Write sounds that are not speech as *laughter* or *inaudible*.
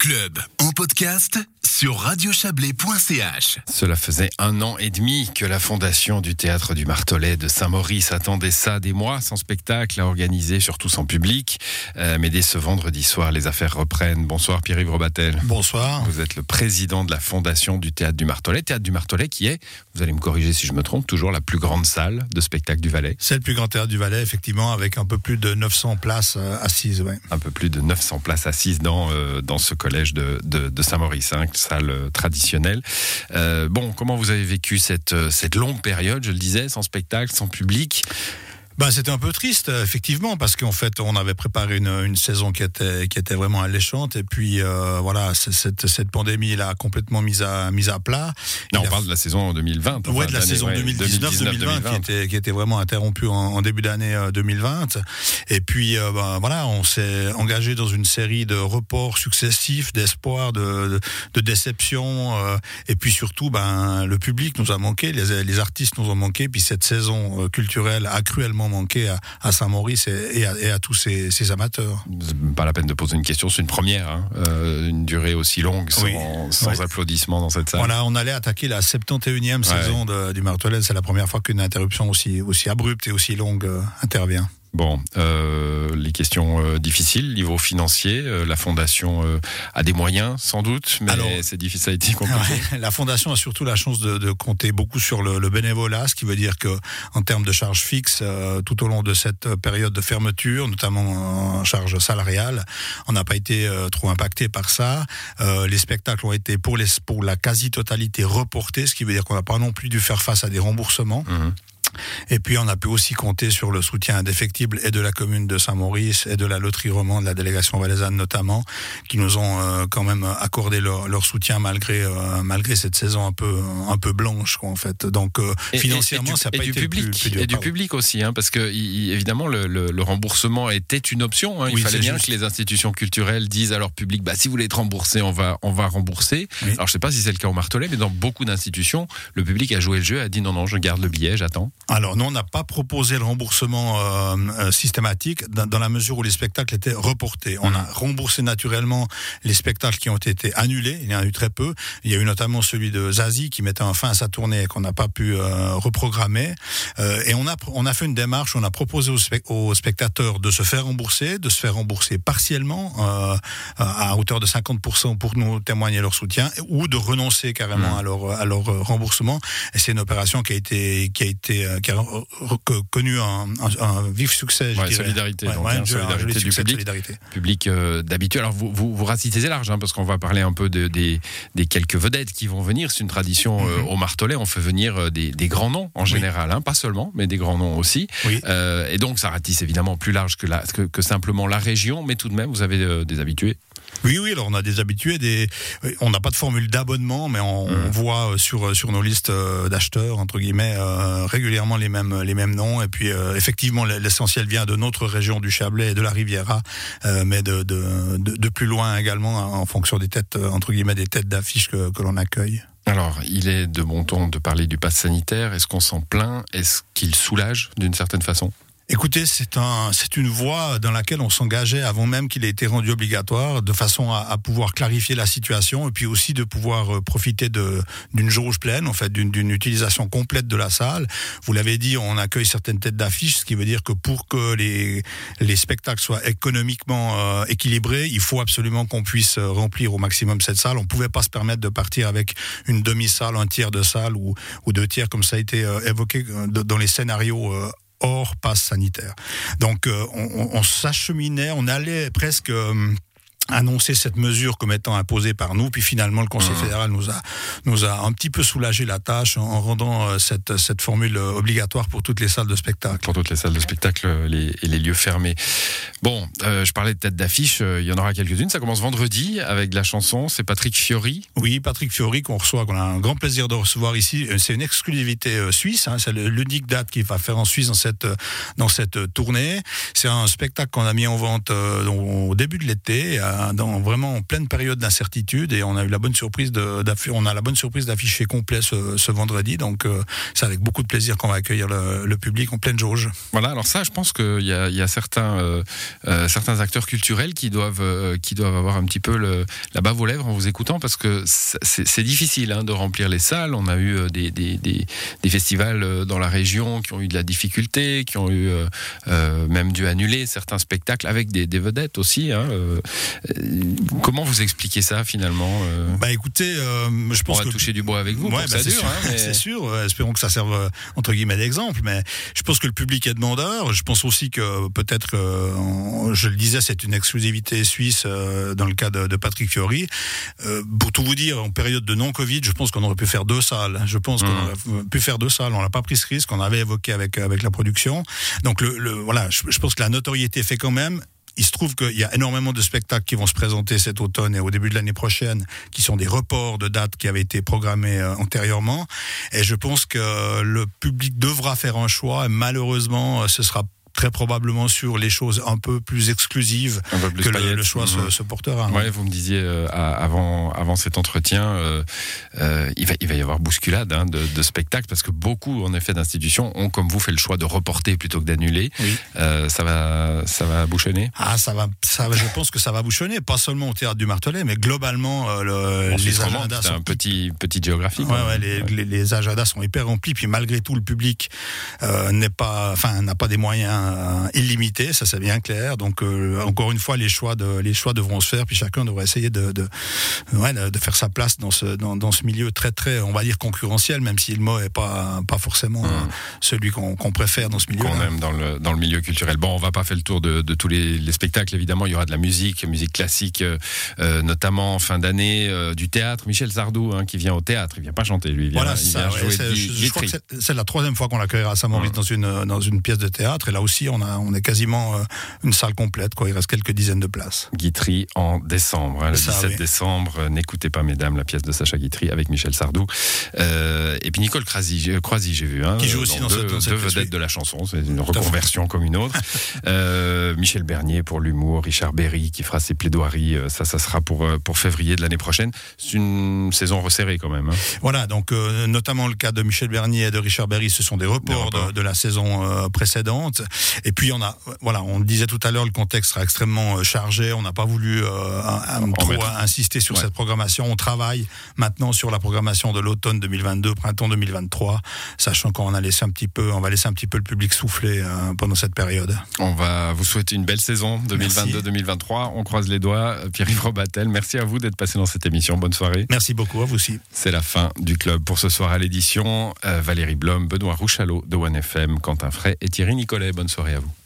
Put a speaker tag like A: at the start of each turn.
A: club. En podcast sur radiochablais.ch.
B: Cela faisait un an et demi que la fondation du théâtre du Martelet de Saint-Maurice attendait ça des mois sans spectacle à organiser, surtout sans public. Euh, mais dès ce vendredi soir, les affaires reprennent. Bonsoir Pierre-Yves Robatel.
C: Bonsoir.
B: Vous êtes le président de la fondation du théâtre du Martelet. Théâtre du Martelet qui est, vous allez me corriger si je me trompe, toujours la plus grande salle de spectacle du Valais.
C: C'est le plus grand théâtre du Valais, effectivement, avec un peu plus de 900 places euh, assises. Ouais.
B: Un peu plus de 900 places assises dans, euh, dans ce collège de, de, de Saint-Maurice, hein, salle euh, traditionnelle. Euh, bon, comment vous avez vécu euh, cette longue période, je le disais, sans spectacle, sans public?
C: Ben, c'était un peu triste, euh, effectivement, parce qu'en fait, on avait préparé une, une saison qui était, qui était vraiment alléchante. Et puis, euh, voilà, cette, cette pandémie l'a complètement mise à, mise à plat.
B: Non, on
C: a
B: parle de la saison 2020.
C: Ouais,
B: enfin,
C: de la saison
B: ouais,
C: 2019-2020 qui était, qui était vraiment interrompue en, en début d'année euh, 2020. Et puis, euh, ben, voilà, on s'est engagé dans une série de reports successifs, d'espoir, de, de, de déceptions. euh, et puis surtout, ben, le public nous a manqué, les, les artistes nous ont manqué. Puis cette saison euh, culturelle a cruellement manqué à, à Saint-Maurice et, et à, et à tous ses amateurs.
B: Pas la peine de poser une question, c'est une première, hein. Euh, une durée aussi longue, sans,
C: Oui.
B: sans
C: Ouais.
B: applaudissements dans cette salle.
C: On allait attaquer la 71e saison de- du Martelet. C'est la première fois qu'une interruption aussi, aussi abrupte et aussi longue euh, intervient.
B: Bon, euh, les questions euh, difficiles, niveau financier, euh, la fondation a des moyens sans doute, mais c'est difficile, ça a été compliqué.
C: Ouais, *laughs* la fondation a surtout la chance de, de compter beaucoup sur le, le bénévolat, ce qui veut dire que en termes de charges fixes, tout au long de cette période de fermeture, notamment en charge salariale, on n'a pas été trop impacté par ça. Les spectacles ont été pour, les, pour la quasi-totalité reportés, ce qui veut dire qu'on n'a pas non plus dû faire face à des remboursements.
B: Mhm.
C: Et puis on a pu aussi compter sur le soutien indéfectible et de la commune de Saint-Maurice et de la loterie romande, de la délégation valaisanne notamment, qui nous ont euh, quand même accordé leur, leur soutien malgré euh, malgré cette saison un peu un peu blanche quoi, en fait. Donc euh,
B: Et- et-
C: financièrement
B: et du,
C: ça n'a pas
B: du
C: été
B: public,
C: plus, plus dur.
B: et du public aussi, hein, parce que évidemment le, le- le remboursement était une option. hein. il
C: Oui,
B: fallait bien
C: juste.
B: que les institutions culturelles disent à leur public, bah si vous voulez être remboursé, on va on va rembourser.
C: Oui.
B: Alors je sais pas si c'est le cas au Martelet, mais dans beaucoup d'institutions, le public a joué le jeu, a dit non non, je garde le billet, j'attends.
C: Alors nous on n'a pas proposé le remboursement euh, euh, systématique dans, dans la mesure où les spectacles étaient reportés. On a remboursé naturellement les spectacles qui ont été annulés. Il y en a eu très peu. Il y a eu notamment celui de Zazie qui mettait en fin à sa tournée et qu'on n'a pas pu euh, reprogrammer. Euh, et on a on a fait une démarche. On a proposé aux, spec- aux spectateurs de se faire rembourser, de se faire rembourser partiellement à hauteur de 50% pour nous témoigner leur soutien, ou de renoncer carrément
B: Mhm.
C: à leur à leur remboursement. Et c'est une opération qui a été qui a été euh, qui a connu un, un- un vif succès. Je
B: Ouais,
C: dirais.
B: solidarité,
C: Ouais,
B: donc,
C: ouais,
B: hein, solidarité du
C: succès
B: public.
C: solidarité.
B: public euh, d'habitude. Alors vous, vous, vous ratissez large, hein, parce qu'on va parler un peu de, des, des quelques vedettes qui vont venir. C'est une tradition euh,
C: Mhm.
B: au Martelet, on fait venir des, des grands noms en général, hein, pas seulement, mais des grands noms aussi.
C: Oui.
B: Euh, et donc ça ratisse évidemment plus large que, la, que, que simplement la région, mais tout de même vous avez des habitués.
C: Oui, oui, alors on a des habitués, des... on n'a pas de formule d'abonnement, mais on, on voit euh, sur, euh, sur nos listes euh, d'acheteurs, entre guillemets, euh, régulièrement les mêmes, les mêmes noms. Et puis, euh, effectivement, l'essentiel vient de notre région du Chablais et de la Riviera, euh, mais de, de, de, de plus loin également, en fonction des têtes, entre guillemets, des têtes d'affiches que, que l'on accueille.
B: Alors, il est de bon ton de parler du pass sanitaire. Est-ce qu'on s'en plaint? Est-ce qu'il soulage d'une certaine façon?
C: Écoutez, c'est un, c'est une voie dans laquelle on s'engageait avant même qu'il ait été rendu obligatoire, de façon à, à pouvoir clarifier la situation et puis aussi de pouvoir euh, profiter de d'une jauge pleine, en fait, d'une, d'une utilisation complète de la salle. Vous l'avez dit, on accueille certaines têtes d'affiche, ce qui veut dire que pour que les les spectacles soient économiquement euh, équilibrés, il faut absolument qu'on puisse euh, remplir au maximum cette salle. On pouvait pas se permettre de partir avec une demi-salle, un tiers de salle ou ou deux tiers, comme ça a été euh, évoqué dans les scénarios. euh, hors passe sanitaire. Donc euh, on, on- s'acheminait, on allait presque euh, annoncer cette mesure comme étant imposée par nous, puis finalement le Conseil
B: Mmh.
C: fédéral nous a nous a un petit peu soulagé la tâche en, en rendant euh, cette cette formule euh, obligatoire pour toutes les salles de spectacle.
B: pour toutes les salles de spectacle euh, les, et les lieux fermés. Bon, euh, je parlais de tête d'affiche, euh, il y en aura quelques-unes. Ça commence vendredi avec de la chanson, c'est Patrick Fiori.
C: Oui, Patrick Fiori qu'on reçoit, qu'on a un grand plaisir de recevoir ici. C'est une exclusivité suisse. Hein, c'est l'unique date qu'il va faire en Suisse dans cette dans cette tournée. C'est un spectacle qu'on a mis en vente au début de l'été. Vraiment en pleine période d'incertitude et on a eu la bonne surprise de, on a la bonne surprise d'afficher complet ce, vendredi. Donc euh, c'est avec beaucoup de plaisir qu'on va accueillir le, public en pleine jauge.
B: Voilà. Alors ça, je pense qu'il y a, y a certains, euh, euh, certains acteurs culturels qui doivent, qui doivent avoir un petit peu le, la bave aux lèvres en vous écoutant parce que c'est difficile hein, de remplir les salles. On a eu des, festivals dans la région qui ont eu de la difficulté, qui ont eu même dû annuler certains spectacles avec des, vedettes aussi. Hein. Comment vous expliquez ça finalement
C: Bah écoutez, je pense
B: on va
C: que
B: toucher du bois avec vous.
C: Ouais, bah, c'est sûr, hein, mais... *laughs* sûr. Espérons que ça serve entre guillemets d'exemple. Mais je pense que le public est demandeur. Je pense aussi que peut-être, je le disais, c'est une exclusivité suisse euh, dans le cas de, de Patrick Fiori. Euh, pour tout vous dire, en période de non-Covid, je pense qu'on aurait pu faire deux salles. Je pense qu'on mmh. aurait pu faire deux salles. On n'a pas pris ce risque. On avait évoqué avec avec la production. Donc le, le voilà, je, je pense que la notoriété fait quand même il se trouve qu'il y a énormément de spectacles qui vont se présenter cet automne et au début de l'année prochaine, qui sont des reports de dates qui avaient été programmés euh, antérieurement. Et je pense que le public devra faire un choix. Et malheureusement, ce sera très probablement sur les choses un peu plus exclusives que le, choix mhm. se, portera.
B: Ouais, vous me disiez euh, avant, avant cet entretien, euh, euh, il, va, il va y avoir bousculade hein, de, de, spectacles parce que beaucoup, en effet, d'institutions ont, comme vous, fait le choix de reporter plutôt que d'annuler. ça va, ça va bouchonner?
C: Ah, ça va, ça, je pense que ça va bouchonner, pas seulement au théâtre du Martelet, mais globalement, le,
B: les agendas sont un petit, petit géographique.
C: Ouais, ouais, les, les, les, agendas sont hyper remplis, puis malgré tout, le public n'est pas, enfin, n'a pas des moyens euh, illimité, ça c'est bien clair. Donc euh, encore une fois, les choix de les choix devront se faire, puis chacun devra essayer de de, ouais, de faire sa place dans ce dans, dans, ce milieu très très on va dire concurrentiel, même si le mot est pas pas forcément mmh. celui qu'on préfère dans ce milieu.
B: Qu'on aime dans le dans le milieu culturel. Bon, on va pas faire le tour de, de tous les, les, spectacles. Évidemment, il y aura de la musique, musique classique, euh, notamment en fin d'année, du théâtre. Michel Sardou, hein, qui vient au théâtre, il vient pas chanter, lui. Il vient,
C: voilà,
B: il vient
C: jouer je, crois que c'est la troisième fois qu'on l'accueillera à Saint-Maurice mmh. dans une dans une pièce de théâtre, et là aussi on a on est quasiment euh, une salle complète. Quoi. Il reste quelques dizaines de places.
B: Guitry en décembre, hein, le 17 décembre. Euh, n'écoutez pas, mesdames, la pièce de Sacha Guitry avec Michel Sardou. Euh, et puis Nicole Croisy, j'ai vu. Hein,
C: Qui joue aussi dans,
B: deux,
C: cette,
B: vedettes de la chanson. C'est une reconversion comme une autre. *laughs* Michel Bernier pour l'humour, Richard Berry qui fera ses plaidoiries. Ça, ça sera pour, pour février de l'année prochaine. C'est une saison resserrée quand même. Hein.
C: Voilà, donc notamment le cas de Michel Bernier et de Richard Berry, ce sont des reports, de, de, la saison précédente. Et puis on a voilà, on disait tout à l'heure, le contexte sera extrêmement euh, chargé. On n'a pas voulu euh, trop insister sur cette programmation. On travaille maintenant sur la programmation de l'automne 2022, printemps 2023, sachant qu'on a laissé un petit peu, on va laisser un petit peu le public souffler euh, pendant cette période.
B: On va vous souhaiter une belle saison 2022-2023. On croise les doigts. Pierre-Yves Robatel, merci à vous d'être passé dans cette émission. Bonne soirée.
C: Merci beaucoup à vous aussi.
B: C'est la fin du club pour ce soir à l'édition. Valérie Blom, Benoît Rouchalot de OneFM, Quentin Fray et Thierry Nicolet. Bonne soirée à vous.